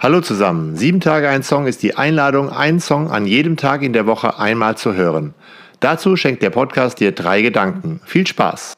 Hallo zusammen. Sieben Tage ein Song ist die Einladung, einen Song an jedem Tag in der Woche einmal zu hören. Dazu schenkt der Podcast dir drei Gedanken. Viel Spaß!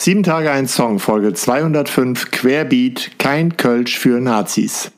Sieben Tage ein Song, Folge 205, Querbeat, kein Kölsch für Nazis.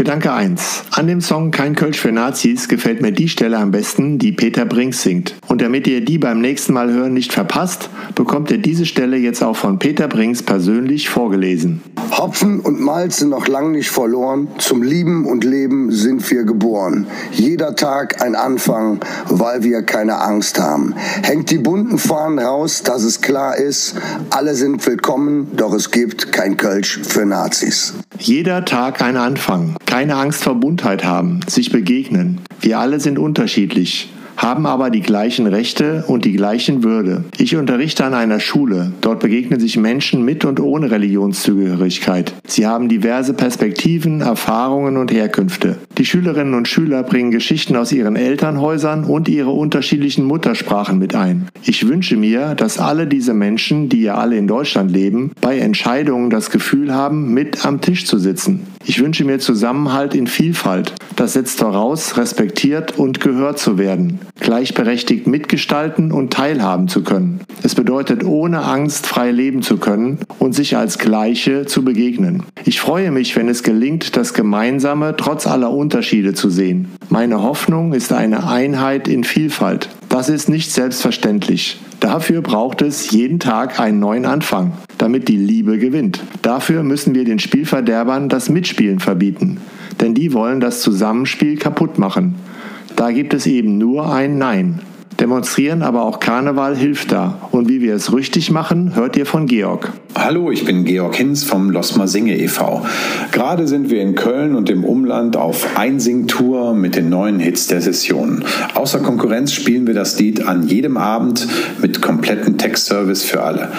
Gedanke 1. An dem Song Kein Kölsch für Nazis gefällt mir die Stelle am besten, die Peter Brinks singt. Und damit ihr die beim nächsten Mal hören nicht verpasst, bekommt ihr diese Stelle jetzt auch von Peter Brinks persönlich vorgelesen. Hopfen und Malz sind noch lang nicht verloren. Zum Lieben und Leben sind wir geboren. Jeder Tag ein Anfang, weil wir keine Angst haben. Hängt die bunten Fahnen raus, dass es klar ist, alle sind willkommen, doch es gibt kein Kölsch für Nazis. Jeder Tag ein Anfang. Keine Angst vor Buntheit haben, sich begegnen. Wir alle sind unterschiedlich haben aber die gleichen Rechte und die gleichen Würde. Ich unterrichte an einer Schule. Dort begegnen sich Menschen mit und ohne Religionszugehörigkeit. Sie haben diverse Perspektiven, Erfahrungen und Herkünfte. Die Schülerinnen und Schüler bringen Geschichten aus ihren Elternhäusern und ihre unterschiedlichen Muttersprachen mit ein. Ich wünsche mir, dass alle diese Menschen, die ja alle in Deutschland leben, bei Entscheidungen das Gefühl haben, mit am Tisch zu sitzen. Ich wünsche mir Zusammenhalt in Vielfalt. Das setzt voraus, respektiert und gehört zu werden gleichberechtigt mitgestalten und teilhaben zu können. Es bedeutet, ohne Angst frei leben zu können und sich als Gleiche zu begegnen. Ich freue mich, wenn es gelingt, das Gemeinsame trotz aller Unterschiede zu sehen. Meine Hoffnung ist eine Einheit in Vielfalt. Das ist nicht selbstverständlich. Dafür braucht es jeden Tag einen neuen Anfang, damit die Liebe gewinnt. Dafür müssen wir den Spielverderbern das Mitspielen verbieten, denn die wollen das Zusammenspiel kaputt machen. Da gibt es eben nur ein Nein. Demonstrieren, aber auch Karneval hilft da. Und wie wir es richtig machen, hört ihr von Georg. Hallo, ich bin Georg Hinz vom Losmer Singe e.V. Gerade sind wir in Köln und im Umland auf Einsingtour mit den neuen Hits der Session. Außer Konkurrenz spielen wir das Lied an jedem Abend mit kompletten Textservice für alle.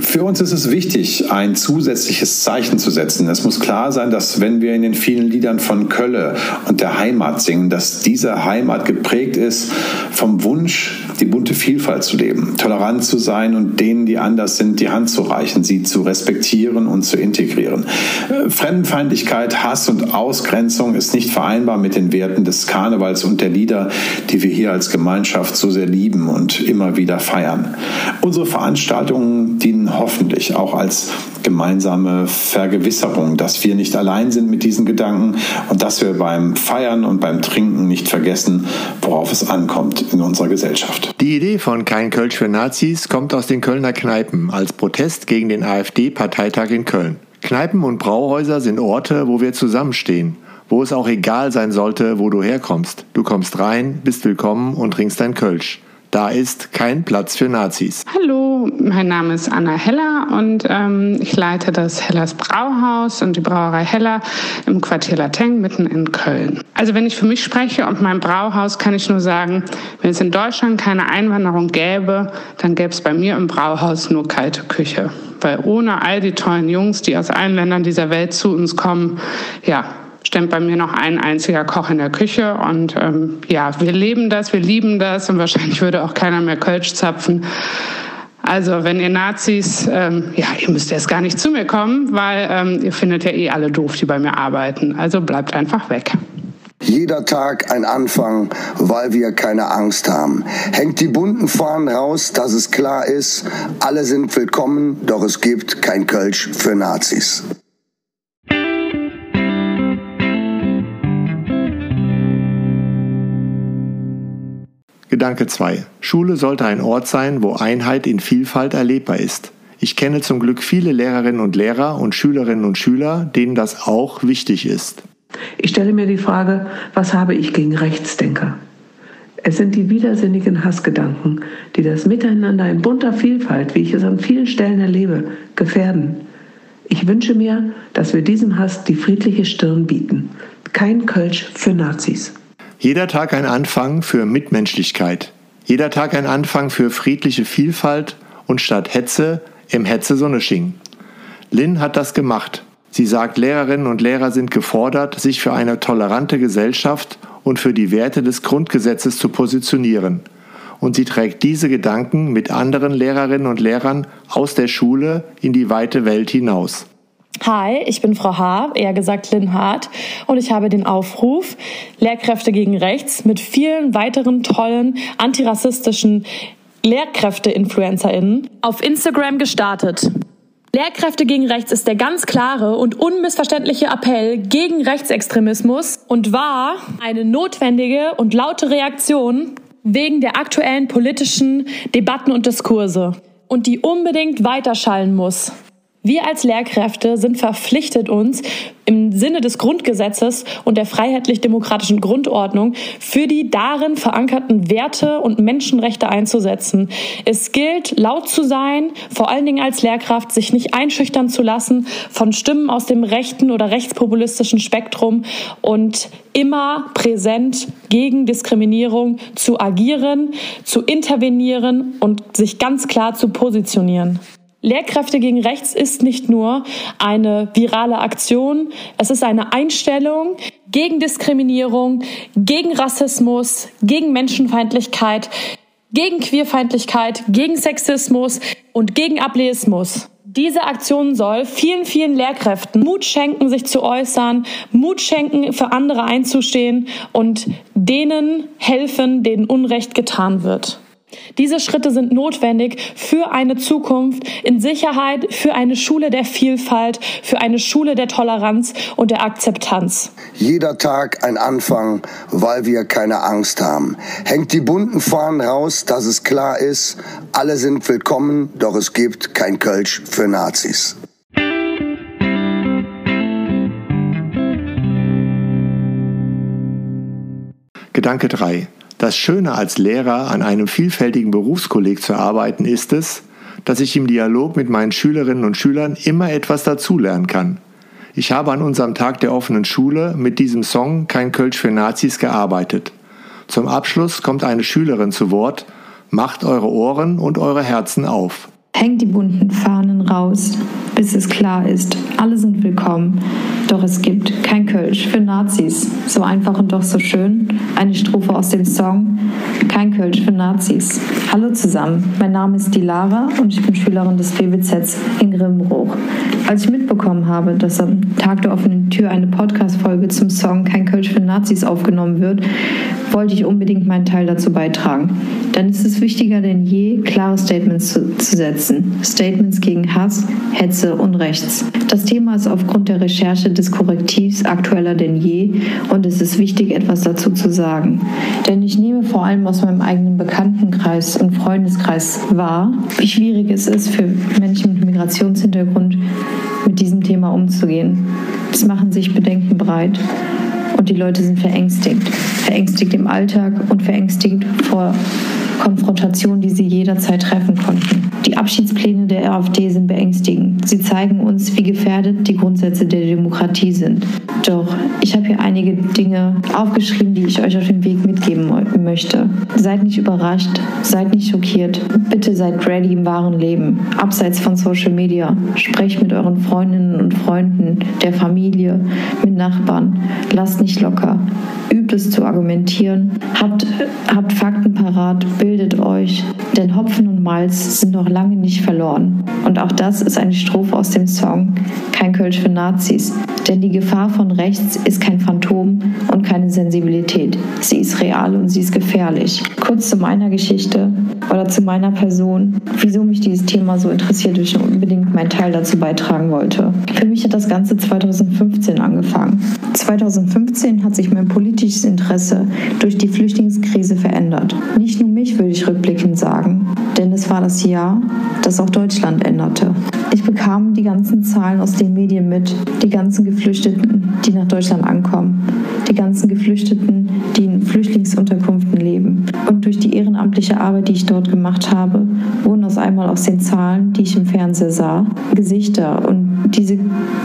Für uns ist es wichtig, ein zusätzliches Zeichen zu setzen. Es muss klar sein, dass wenn wir in den vielen Liedern von Kölle und der Heimat singen, dass diese Heimat geprägt ist vom Wunsch, die bunte Vielfalt zu leben, tolerant zu sein und denen, die anders sind, die Hand zu reichen, sie zu respektieren und zu integrieren. Äh, Fremdenfeindlichkeit, Hass und Ausgrenzung ist nicht vereinbar mit den Werten des Karnevals und der Lieder, die wir hier als Gemeinschaft so sehr lieben und immer wieder feiern. Unsere Veranstaltungen dienen hoffentlich auch als gemeinsame Vergewisserung, dass wir nicht allein sind mit diesen Gedanken und dass wir beim Feiern und beim Trinken nicht vergessen, worauf es ankommt in unserer Gesellschaft. Die Idee von Kein Kölsch für Nazis kommt aus den Kölner Kneipen als Protest gegen den AfD-Parteitag in Köln. Kneipen und Brauhäuser sind Orte, wo wir zusammenstehen wo es auch egal sein sollte, wo du herkommst. Du kommst rein, bist willkommen und trinkst dein Kölsch. Da ist kein Platz für Nazis. Hallo, mein Name ist Anna Heller und ähm, ich leite das Hellers Brauhaus und die Brauerei Heller im Quartier Lateng mitten in Köln. Also wenn ich für mich spreche und mein Brauhaus, kann ich nur sagen, wenn es in Deutschland keine Einwanderung gäbe, dann gäbe es bei mir im Brauhaus nur kalte Küche. Weil ohne all die tollen Jungs, die aus allen Ländern dieser Welt zu uns kommen, ja, stemmt bei mir noch ein einziger Koch in der Küche. Und ähm, ja, wir leben das, wir lieben das und wahrscheinlich würde auch keiner mehr Kölsch zapfen. Also wenn ihr Nazis, ähm, ja, ihr müsst erst gar nicht zu mir kommen, weil ähm, ihr findet ja eh alle doof, die bei mir arbeiten. Also bleibt einfach weg. Jeder Tag ein Anfang, weil wir keine Angst haben. Hängt die bunten Fahnen raus, dass es klar ist, alle sind willkommen, doch es gibt kein Kölsch für Nazis. Gedanke 2. Schule sollte ein Ort sein, wo Einheit in Vielfalt erlebbar ist. Ich kenne zum Glück viele Lehrerinnen und Lehrer und Schülerinnen und Schüler, denen das auch wichtig ist. Ich stelle mir die Frage, was habe ich gegen Rechtsdenker? Es sind die widersinnigen Hassgedanken, die das Miteinander in bunter Vielfalt, wie ich es an vielen Stellen erlebe, gefährden. Ich wünsche mir, dass wir diesem Hass die friedliche Stirn bieten. Kein Kölsch für Nazis. Jeder Tag ein Anfang für Mitmenschlichkeit. Jeder Tag ein Anfang für friedliche Vielfalt und statt Hetze im Hetze Sonne schien. Lynn hat das gemacht. Sie sagt, Lehrerinnen und Lehrer sind gefordert, sich für eine tolerante Gesellschaft und für die Werte des Grundgesetzes zu positionieren. Und sie trägt diese Gedanken mit anderen Lehrerinnen und Lehrern aus der Schule in die weite Welt hinaus. Hi, ich bin Frau H., eher gesagt Lynn Hart, und ich habe den Aufruf Lehrkräfte gegen Rechts mit vielen weiteren tollen antirassistischen Lehrkräfte-InfluencerInnen auf Instagram gestartet. Lehrkräfte gegen Rechts ist der ganz klare und unmissverständliche Appell gegen Rechtsextremismus und war eine notwendige und laute Reaktion wegen der aktuellen politischen Debatten und Diskurse und die unbedingt weiterschallen muss. Wir als Lehrkräfte sind verpflichtet, uns im Sinne des Grundgesetzes und der freiheitlich-demokratischen Grundordnung für die darin verankerten Werte und Menschenrechte einzusetzen. Es gilt, laut zu sein, vor allen Dingen als Lehrkraft, sich nicht einschüchtern zu lassen von Stimmen aus dem rechten oder rechtspopulistischen Spektrum und immer präsent gegen Diskriminierung zu agieren, zu intervenieren und sich ganz klar zu positionieren. Lehrkräfte gegen Rechts ist nicht nur eine virale Aktion, es ist eine Einstellung gegen Diskriminierung, gegen Rassismus, gegen Menschenfeindlichkeit, gegen Queerfeindlichkeit, gegen Sexismus und gegen Ableismus. Diese Aktion soll vielen, vielen Lehrkräften Mut schenken, sich zu äußern, Mut schenken, für andere einzustehen und denen helfen, denen Unrecht getan wird. Diese Schritte sind notwendig für eine Zukunft in Sicherheit, für eine Schule der Vielfalt, für eine Schule der Toleranz und der Akzeptanz. Jeder Tag ein Anfang, weil wir keine Angst haben. Hängt die bunten Fahnen raus, dass es klar ist, alle sind willkommen, doch es gibt kein Kölsch für Nazis. Gedanke 3. Das Schöne als Lehrer an einem vielfältigen Berufskolleg zu arbeiten ist es, dass ich im Dialog mit meinen Schülerinnen und Schülern immer etwas dazulernen kann. Ich habe an unserem Tag der offenen Schule mit diesem Song Kein Kölsch für Nazis gearbeitet. Zum Abschluss kommt eine Schülerin zu Wort, macht eure Ohren und eure Herzen auf. Hängt die bunten Fahnen raus, bis es klar ist, alle sind willkommen. Doch es gibt kein Kölsch für Nazis. So einfach und doch so schön. Eine Strophe aus dem Song Kein Kölsch für Nazis. Hallo zusammen, mein Name ist Dilara und ich bin Schülerin des BWZs in Grimbruch. Als ich mitbekommen habe, dass am Tag der offenen Tür eine Podcast-Folge zum Song Kein Kölsch für Nazis aufgenommen wird, wollte ich unbedingt meinen Teil dazu beitragen. Dann ist es wichtiger denn je, klare Statements zu, zu setzen. Statements gegen Hass, Hetze und Rechts. Das Thema ist aufgrund der Recherche des Korrektivs aktueller denn je und es ist wichtig, etwas dazu zu sagen. Denn ich nehme vor allem aus meinem eigenen Bekanntenkreis und Freundeskreis wahr, wie schwierig es ist für Menschen mit Migrationshintergrund mit diesem Thema umzugehen. Es machen sich Bedenken breit und die Leute sind verängstigt. Verängstigt im Alltag und verängstigt vor Konfrontationen, die sie jederzeit treffen konnten. Die Abschiedspläne der AfD sind beängstigend. Sie zeigen uns, wie gefährdet die Grundsätze der Demokratie sind. Doch ich habe hier einige Dinge aufgeschrieben, die ich euch auf den Weg mitgeben möchte. Seid nicht überrascht, seid nicht schockiert. Bitte seid ready im wahren Leben, abseits von Social Media. Sprecht mit euren Freundinnen und Freunden, der Familie, mit Nachbarn. Lasst nicht locker. Übt es zu argumentieren. Habt, habt Fakten parat, bildet euch. Denn Hopfen und Malz sind noch lange nicht verloren. Und auch das ist eine Strophe aus dem Song Kein Kölsch für Nazis. Denn die Gefahr von rechts ist kein Phantom und keine Sensibilität. Sie ist real und sie ist gefährlich. Kurz zu meiner Geschichte oder zu meiner Person, wieso mich dieses Thema so interessiert und ich unbedingt meinen Teil dazu beitragen wollte. Für mich hat das Ganze 2015 angefangen. 2015 hat sich mein politisches Interesse durch die Flüchtlingskrise verändert. Nicht nur mich würde ich rückblickend sagen, denn es war das Jahr, das auch Deutschland änderte. Ich bekam die ganzen Zahlen aus den Medien mit, die ganzen Geflüchteten, die nach Deutschland ankommen, die ganzen Geflüchteten, die in Flüchtlingsunterkünften leben. Und durch die ehrenamtliche Arbeit, die ich dort gemacht habe, wurden aus einmal aus den Zahlen, die ich im Fernseher sah, Gesichter und diese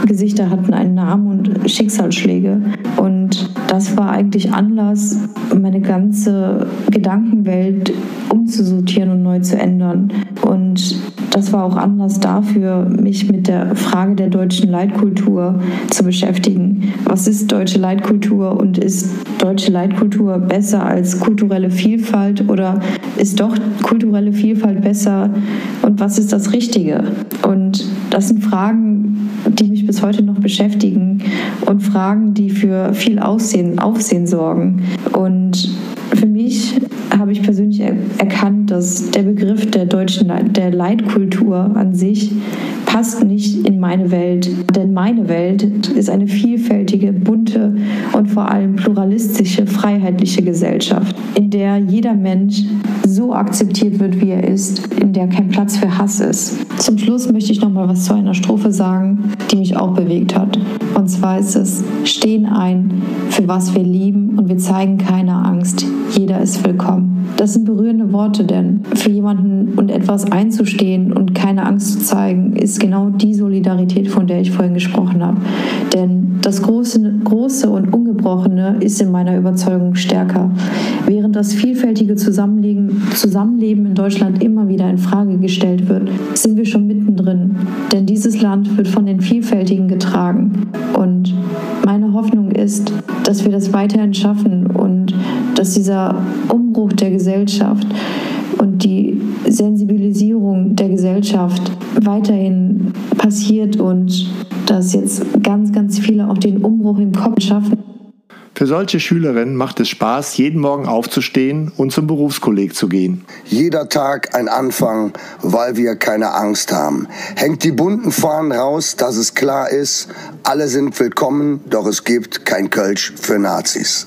Gesichter hatten einen Namen und Schicksalsschläge. Und das war eigentlich Anlass, meine ganze Gedankenwelt umzusortieren und neu zu ändern. Und das war auch Anlass dafür, mich mit der Frage der deutschen Leitkultur zu beschäftigen. Was ist deutsche Leitkultur und ist deutsche Leitkultur besser als kulturelle Vielfalt oder ist doch kulturelle Vielfalt besser und was ist das Richtige? Und das sind Fragen, die mich bis heute noch beschäftigen und Fragen, die für viel Aussehen, Aufsehen sorgen. Und für mich habe ich persönlich erkannt, dass der Begriff der deutschen der Leitkultur an sich passt nicht in meine Welt, denn meine Welt ist eine vielfältige, bunte und vor allem pluralistische, freiheitliche Gesellschaft, in der jeder Mensch so akzeptiert wird, wie er ist, in der kein Platz für Hass ist. Zum Schluss möchte ich noch mal was zu einer Strophe sagen, die mich auch bewegt hat. Und zwar ist es: Stehen ein für was wir lieben und wir zeigen keine Angst. Jeder ist willkommen. Das sind berührende Worte, denn für jemanden und etwas einzustehen und keine Angst zu zeigen, ist genau die Solidarität, von der ich vorhin gesprochen habe. Denn das Große, Große und Ungebrochene ist in meiner Überzeugung stärker. Während das vielfältige Zusammenleben, Zusammenleben in Deutschland immer wieder in Frage gestellt wird, sind wir schon mittendrin. Denn dieses Land wird von den Vielfältigen getragen. Und meine Hoffnung ist, dass wir das weiterhin schaffen und dass dieser Umbruch der Gesellschaft und die Sensibilisierung der Gesellschaft weiterhin passiert und dass jetzt ganz, ganz viele auch den Umbruch im Kopf schaffen. Für solche Schülerinnen macht es Spaß, jeden Morgen aufzustehen und zum Berufskolleg zu gehen. Jeder Tag ein Anfang, weil wir keine Angst haben. Hängt die bunten Fahnen raus, dass es klar ist, alle sind willkommen, doch es gibt kein Kölsch für Nazis.